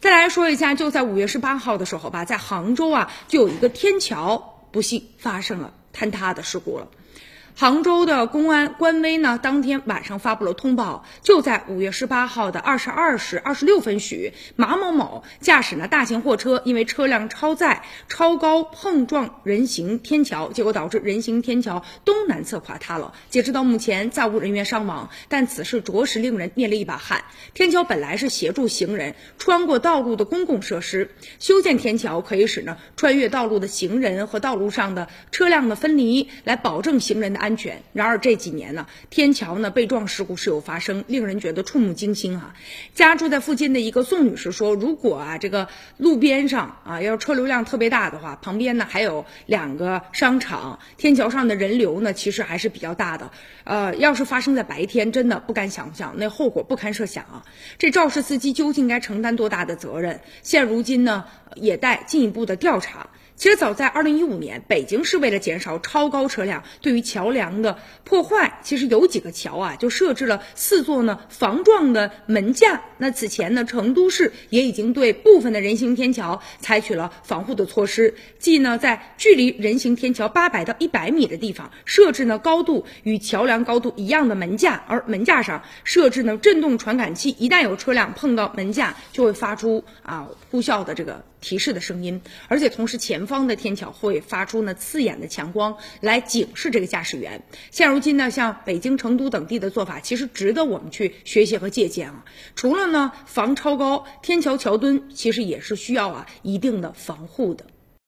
再来说一下，就在五月十八号的时候吧，在杭州啊，就有一个天桥不幸发生了坍塌的事故了。杭州的公安官微呢，当天晚上发布了通报，就在五月十八号的二十二时二十六分许，马某某驾驶呢大型货车，因为车辆超载超高碰撞人行天桥，结果导致人行天桥东南侧垮塌了。截止到目前，暂无人员伤亡，但此事着实令人捏了一把汗。天桥本来是协助行人穿过道路的公共设施，修建天桥可以使呢穿越道路的行人和道路上的车辆的分离，来保证行人的安。安全。然而这几年呢，天桥呢被撞事故时有发生，令人觉得触目惊心啊。家住在附近的一个宋女士说，如果啊这个路边上啊要车流量特别大的话，旁边呢还有两个商场，天桥上的人流呢其实还是比较大的。呃，要是发生在白天，真的不敢想象，那后果不堪设想啊。这肇事司机究竟该承担多大的责任？现如今呢也待进一步的调查。其实早在二零一五年，北京市为了减少超高车辆对于桥梁的破坏，其实有几个桥啊就设置了四座呢防撞的门架。那此前呢，成都市也已经对部分的人行天桥采取了防护的措施，即呢在距离人行天桥八百到一百米的地方设置呢高度与桥梁高度一样的门架，而门架上设置呢震动传感器，一旦有车辆碰到门架，就会发出啊呼啸的这个。提示的声音，而且同时前方的天桥会发出呢刺眼的强光来警示这个驾驶员。现如今呢，像北京、成都等地的做法，其实值得我们去学习和借鉴啊。除了呢防超高，天桥桥墩其实也是需要啊一定的防护的。